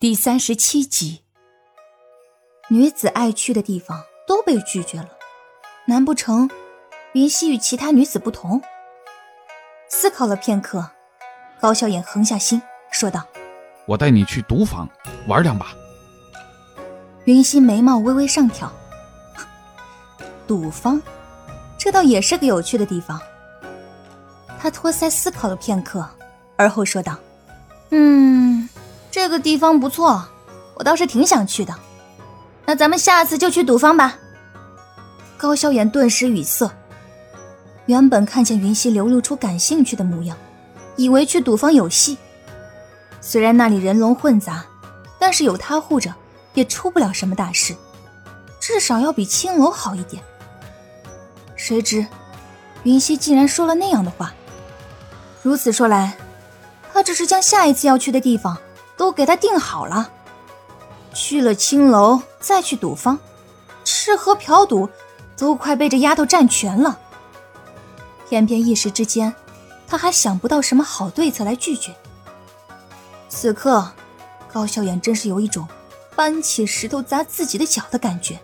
第三十七集，女子爱去的地方都被拒绝了，难不成云溪与其他女子不同？思考了片刻，高笑眼横下心说道：“我带你去赌坊玩两把。”云溪眉毛微微上挑，赌坊，这倒也是个有趣的地方。他托腮思考了片刻，而后说道：“嗯。”这个地方不错，我倒是挺想去的。那咱们下次就去赌坊吧。高萧炎顿时语塞，原本看见云溪流露出感兴趣的模样，以为去赌坊有戏。虽然那里人龙混杂，但是有他护着，也出不了什么大事，至少要比青楼好一点。谁知，云溪竟然说了那样的话。如此说来，他只是将下一次要去的地方。都给他定好了，去了青楼，再去赌坊，吃喝嫖赌，都快被这丫头占全了。偏偏一时之间，他还想不到什么好对策来拒绝。此刻，高笑眼真是有一种搬起石头砸自己的脚的感觉。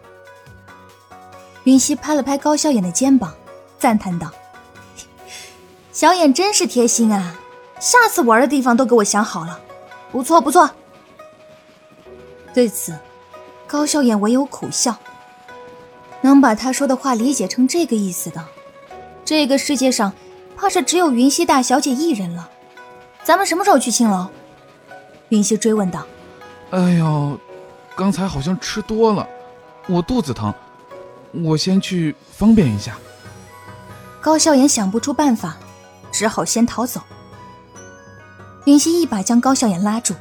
云溪拍了拍高笑眼的肩膀，赞叹道：“ 小眼真是贴心啊，下次玩的地方都给我想好了。”不错不错。对此，高笑眼唯有苦笑。能把他说的话理解成这个意思的，这个世界上怕是只有云溪大小姐一人了。咱们什么时候去青楼？云溪追问道。哎呦，刚才好像吃多了，我肚子疼，我先去方便一下。高笑颜想不出办法，只好先逃走。云溪一把将高笑颜拉住。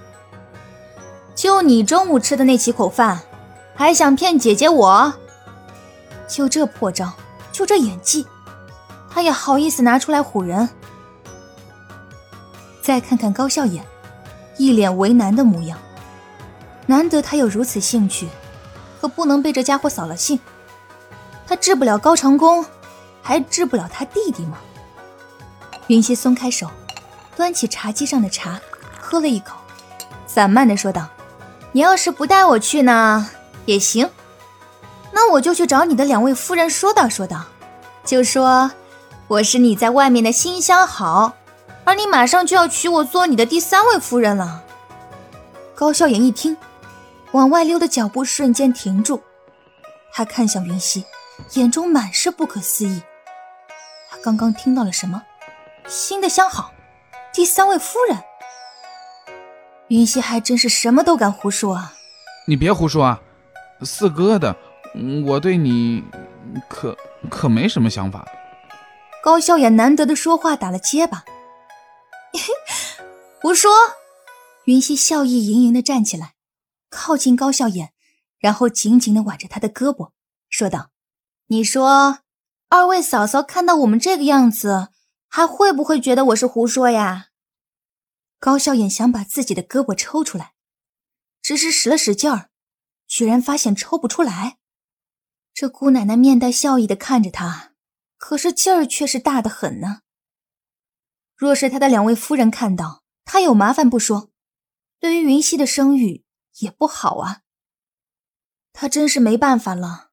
就你中午吃的那几口饭，还想骗姐姐我？就这破招，就这演技，他也好意思拿出来唬人？再看看高笑颜，一脸为难的模样。难得他有如此兴趣，可不能被这家伙扫了兴。他治不了高长恭，还治不了他弟弟吗？云溪松开手。端起茶几上的茶，喝了一口，散漫的说道：“你要是不带我去呢，也行。那我就去找你的两位夫人说道说道，就说我是你在外面的新相好，而你马上就要娶我做你的第三位夫人了。”高笑颜一听，往外溜的脚步瞬间停住，他看向云溪，眼中满是不可思议。他刚刚听到了什么？新的相好？第三位夫人，云溪还真是什么都敢胡说啊！你别胡说啊，四哥的，我对你可可没什么想法。高笑眼难得的说话打了结巴，胡说！云溪笑意盈盈的站起来，靠近高笑眼，然后紧紧的挽着他的胳膊，说道：“你说，二位嫂嫂看到我们这个样子。”还会不会觉得我是胡说呀？高笑眼想把自己的胳膊抽出来，只是使了使劲儿，居然发现抽不出来。这姑奶奶面带笑意的看着他，可是劲儿却是大的很呢。若是他的两位夫人看到他有麻烦不说，对于云溪的声誉也不好啊。他真是没办法了。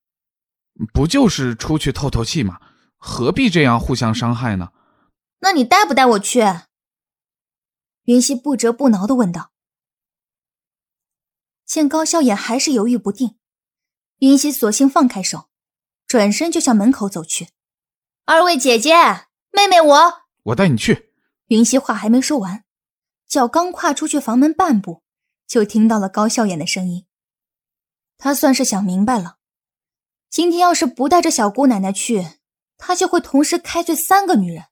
不就是出去透透气吗？何必这样互相伤害呢？那你带不带我去？云溪不折不挠的问道。见高笑颜还是犹豫不定，云溪索性放开手，转身就向门口走去。二位姐姐、妹妹，我我带你去。云溪话还没说完，脚刚跨出去房门半步，就听到了高笑颜的声音。他算是想明白了，今天要是不带着小姑奶奶去，他就会同时开罪三个女人。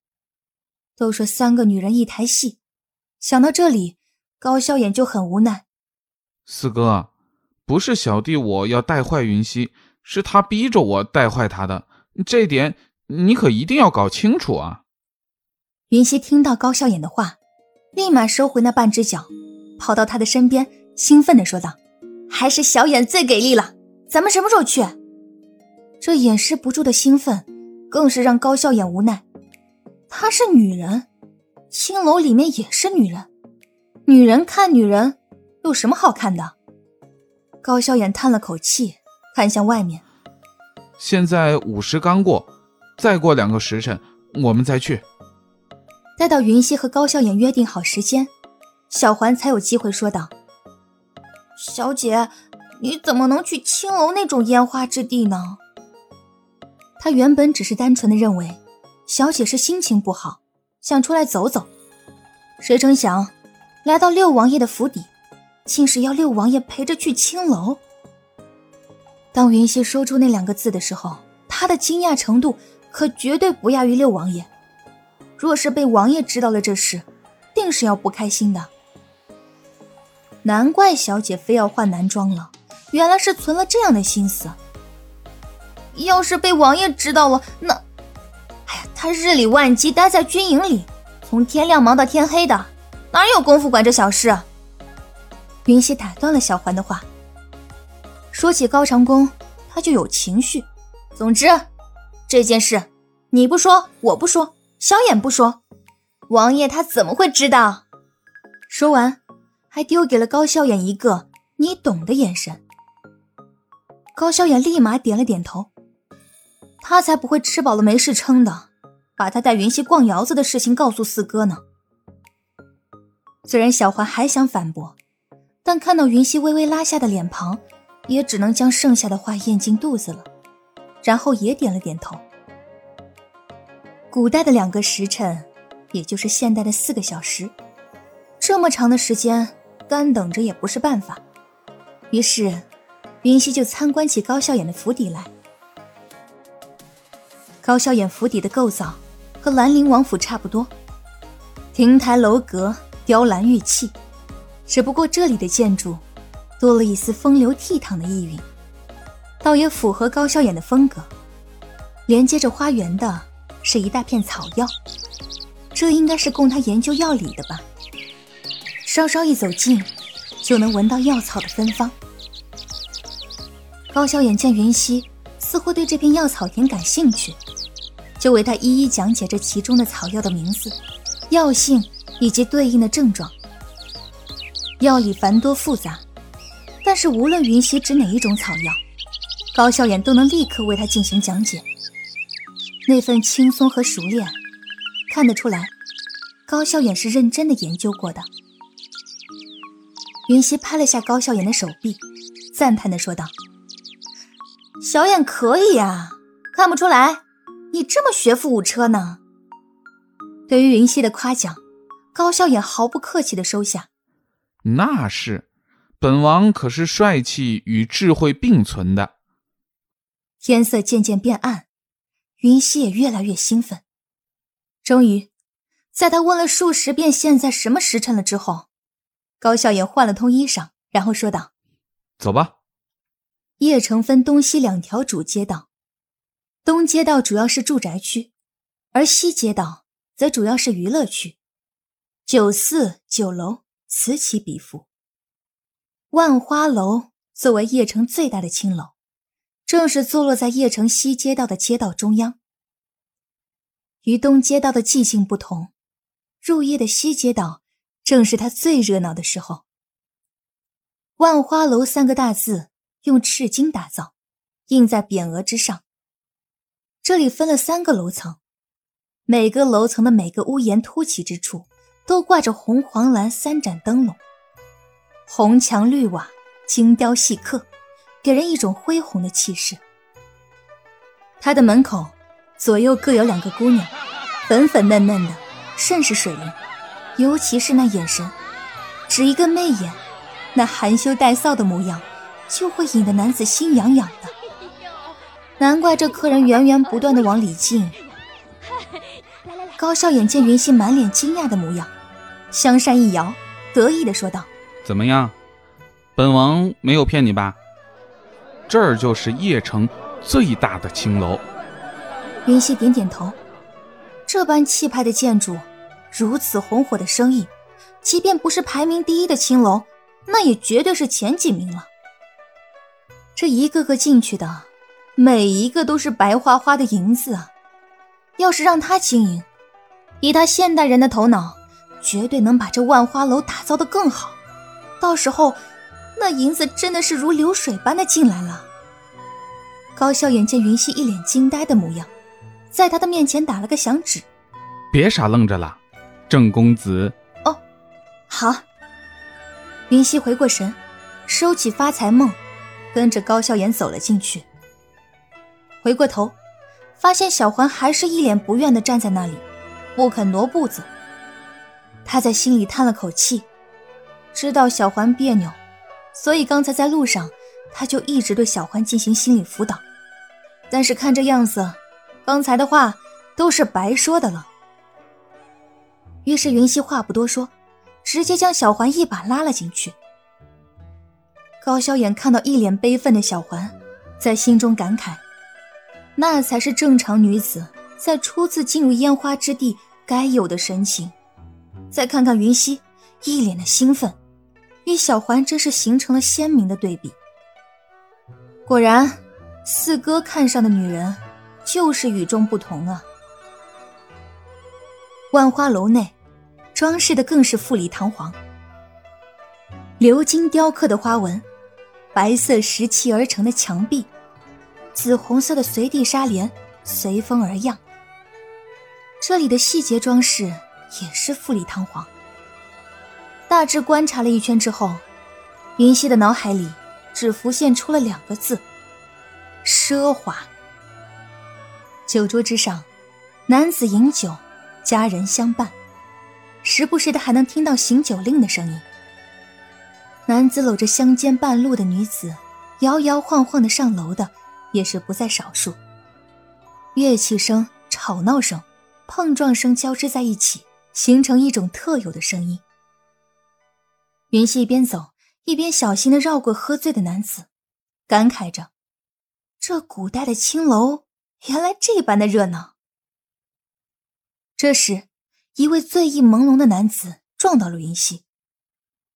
都说三个女人一台戏，想到这里，高笑眼就很无奈。四哥，不是小弟我要带坏云溪，是他逼着我带坏他的，这点你可一定要搞清楚啊！云溪听到高笑眼的话，立马收回那半只脚，跑到他的身边，兴奋地说道：“还是小眼最给力了，咱们什么时候去？”这掩饰不住的兴奋，更是让高笑眼无奈。她是女人，青楼里面也是女人，女人看女人，有什么好看的？高笑眼叹了口气，看向外面。现在午时刚过，再过两个时辰，我们再去。待到云溪和高笑眼约定好时间，小环才有机会说道：“小姐，你怎么能去青楼那种烟花之地呢？”他原本只是单纯的认为，小姐是心情不好，想出来走走，谁成想，来到六王爷的府邸。竟是要六王爷陪着去青楼。当云溪说出那两个字的时候，他的惊讶程度可绝对不亚于六王爷。若是被王爷知道了这事，定是要不开心的。难怪小姐非要换男装了，原来是存了这样的心思。要是被王爷知道了，那……日理万机，待在军营里，从天亮忙到天黑的，哪有功夫管这小事？云溪打断了小环的话。说起高长恭，他就有情绪。总之，这件事你不说，我不说，小眼不说，王爷他怎么会知道？说完，还丢给了高笑眼一个“你懂”的眼神。高笑眼立马点了点头。他才不会吃饱了没事撑的，把他带云溪逛窑子的事情告诉四哥呢。虽然小环还想反驳。但看到云溪微微拉下的脸庞，也只能将剩下的话咽进肚子了，然后也点了点头。古代的两个时辰，也就是现代的四个小时，这么长的时间，干等着也不是办法。于是，云溪就参观起高笑眼的府邸来。高笑眼府邸的构造和兰陵王府差不多，亭台楼阁，雕栏玉砌。只不过这里的建筑多了一丝风流倜傥的意蕴，倒也符合高笑眼的风格。连接着花园的是一大片草药，这应该是供他研究药理的吧。稍稍一走近，就能闻到药草的芬芳。高笑眼见云溪似乎对这片药草田感兴趣，就为他一一讲解这其中的草药的名字、药性以及对应的症状。药理繁多复杂，但是无论云溪指哪一种草药，高笑眼都能立刻为他进行讲解。那份轻松和熟练，看得出来，高笑眼是认真的研究过的。云溪拍了下高笑眼的手臂，赞叹的说道：“小眼可以呀，看不出来，你这么学富五车呢。”对于云溪的夸奖，高笑也毫不客气的收下。那是，本王可是帅气与智慧并存的。天色渐渐变暗，云溪也越来越兴奋。终于，在他问了数十遍现在什么时辰了之后，高笑颜换了通衣裳，然后说道：“走吧。”叶城分东西两条主街道，东街道主要是住宅区，而西街道则主要是娱乐区，酒肆、酒楼。此起彼伏。万花楼作为邺城最大的青楼，正是坐落在邺城西街道的街道中央。与东街道的寂静不同，入夜的西街道正是它最热闹的时候。万花楼三个大字用赤金打造，印在匾额之上。这里分了三个楼层，每个楼层的每个屋檐凸起之处。都挂着红、黄、蓝三盏灯笼，红墙绿瓦，精雕细刻，给人一种恢宏的气势。他的门口左右各有两个姑娘，粉粉嫩嫩的，甚是水灵。尤其是那眼神，只一个媚眼，那含羞带臊的模样，就会引得男子心痒痒的。难怪这客人源源不断的往里进。高笑眼见云溪满脸惊讶的模样。香山一摇，得意的说道：“怎么样，本王没有骗你吧？这儿就是邺城最大的青楼。”云溪点点头。这般气派的建筑，如此红火的生意，即便不是排名第一的青楼，那也绝对是前几名了。这一个个进去的，每一个都是白花花的银子啊！要是让他经营，以他现代人的头脑。绝对能把这万花楼打造的更好。到时候那银子真的是如流水般的进来了。高笑眼见云溪一脸惊呆的模样，在他的面前打了个响指：“别傻愣着了，郑公子。”哦，好。云溪回过神，收起发财梦，跟着高笑颜走了进去。回过头，发现小环还是一脸不愿的站在那里，不肯挪步子。他在心里叹了口气，知道小环别扭，所以刚才在路上，他就一直对小环进行心理辅导。但是看这样子，刚才的话都是白说的了。于是云溪话不多说，直接将小环一把拉了进去。高萧衍看到一脸悲愤的小环，在心中感慨：那才是正常女子在初次进入烟花之地该有的神情。再看看云溪，一脸的兴奋，与小环真是形成了鲜明的对比。果然，四哥看上的女人，就是与众不同啊！万花楼内，装饰的更是富丽堂皇，鎏金雕刻的花纹，白色石砌而成的墙壁，紫红色的随地纱帘随风而漾。这里的细节装饰。也是富丽堂皇。大致观察了一圈之后，云溪的脑海里只浮现出了两个字：奢华。酒桌之上，男子饮酒，佳人相伴，时不时的还能听到行酒令的声音。男子搂着相间半路的女子，摇摇晃晃的上楼的，也是不在少数。乐器声、吵闹声、碰撞声交织在一起。形成一种特有的声音。云溪一边走一边小心的绕过喝醉的男子，感慨着：“这古代的青楼原来这般的热闹。”这时，一位醉意朦胧的男子撞到了云溪，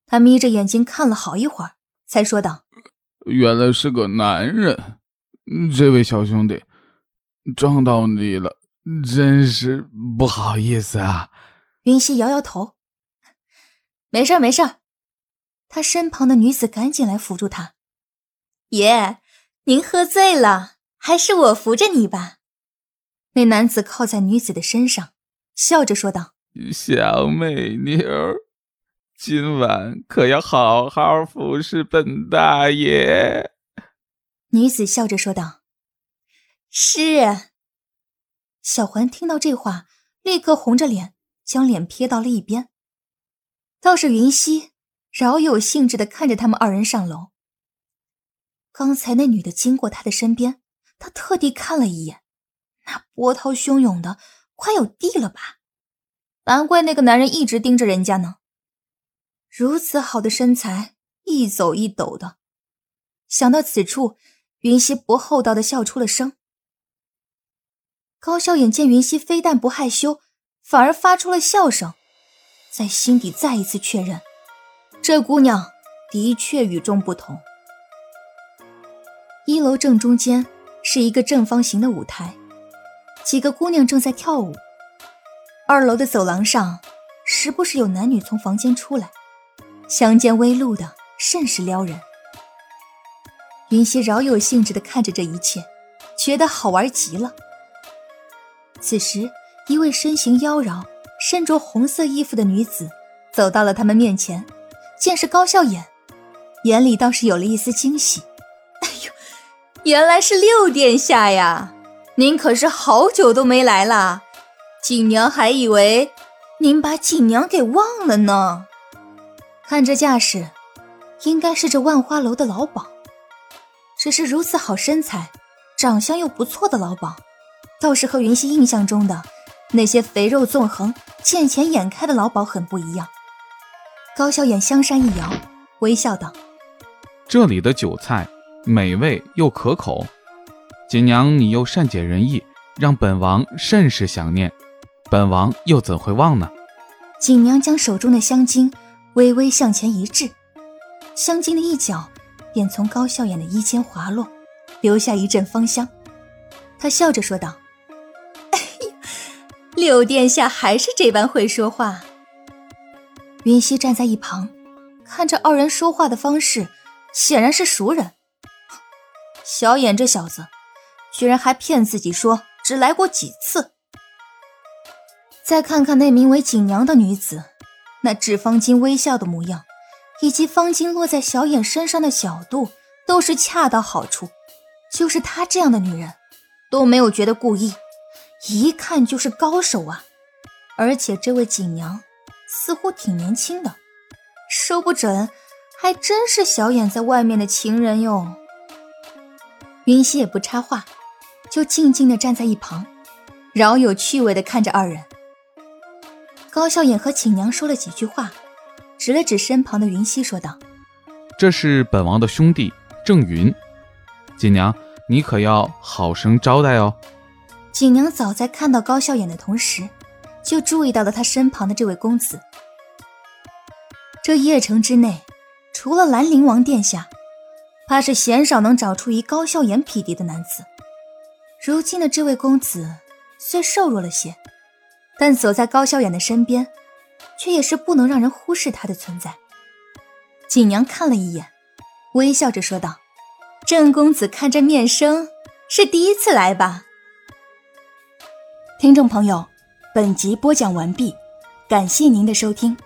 他眯着眼睛看了好一会儿，才说道：“原来是个男人，这位小兄弟，撞到你了，真是不好意思啊。”云溪摇摇头，没事没事他身旁的女子赶紧来扶住他。爷，您喝醉了，还是我扶着你吧。那男子靠在女子的身上，笑着说道：“小美妞，今晚可要好好服侍本大爷。”女子笑着说道：“是。”小环听到这话，立刻红着脸。将脸撇到了一边，倒是云溪饶有兴致的看着他们二人上楼。刚才那女的经过他的身边，他特地看了一眼，那波涛汹涌的，快有地了吧？难怪那个男人一直盯着人家呢。如此好的身材，一走一抖的。想到此处，云溪不厚道的笑出了声。高笑眼见云溪非但不害羞。反而发出了笑声，在心底再一次确认，这姑娘的确与众不同。一楼正中间是一个正方形的舞台，几个姑娘正在跳舞。二楼的走廊上，时不时有男女从房间出来，香肩微露的，甚是撩人。云溪饶有兴致地看着这一切，觉得好玩极了。此时。一位身形妖娆、身着红色衣服的女子走到了他们面前，见是高笑颜，眼里倒是有了一丝惊喜。哎呦，原来是六殿下呀！您可是好久都没来了，锦娘还以为您把锦娘给忘了呢。看这架势，应该是这万花楼的老鸨。只是如此好身材、长相又不错的老鸨，倒是和云溪印象中的。那些肥肉纵横、见钱眼开的老鸨很不一样。高笑眼香山一摇，微笑道：“这里的酒菜美味又可口，锦娘你又善解人意，让本王甚是想念。本王又怎会忘呢？”锦娘将手中的香巾微微向前一掷，香巾的一角便从高笑眼的衣襟滑落，留下一阵芳香。她笑着说道。哎呀六殿下还是这般会说话。云溪站在一旁，看着二人说话的方式，显然是熟人。小眼这小子，居然还骗自己说只来过几次。再看看那名为锦娘的女子，那致方巾微笑的模样，以及方巾落在小眼身上的角度，都是恰到好处。就是她这样的女人，都没有觉得故意，一看就是高手啊！而且这位锦娘似乎挺年轻的，说不准还真是小眼在外面的情人哟。云溪也不插话，就静静的站在一旁，饶有趣味的看着二人。高笑眼和锦娘说了几句话，指了指身旁的云溪，说道：“这是本王的兄弟郑云，锦娘，你可要好生招待哦。”锦娘早在看到高笑眼的同时，就注意到了他身旁的这位公子。这邺城之内，除了兰陵王殿下，怕是鲜少能找出与高笑颜匹敌的男子。如今的这位公子，虽瘦弱了些。但走在高笑颜的身边，却也是不能让人忽视他的存在。锦娘看了一眼，微笑着说道：“郑公子看这面生，是第一次来吧？”听众朋友，本集播讲完毕，感谢您的收听。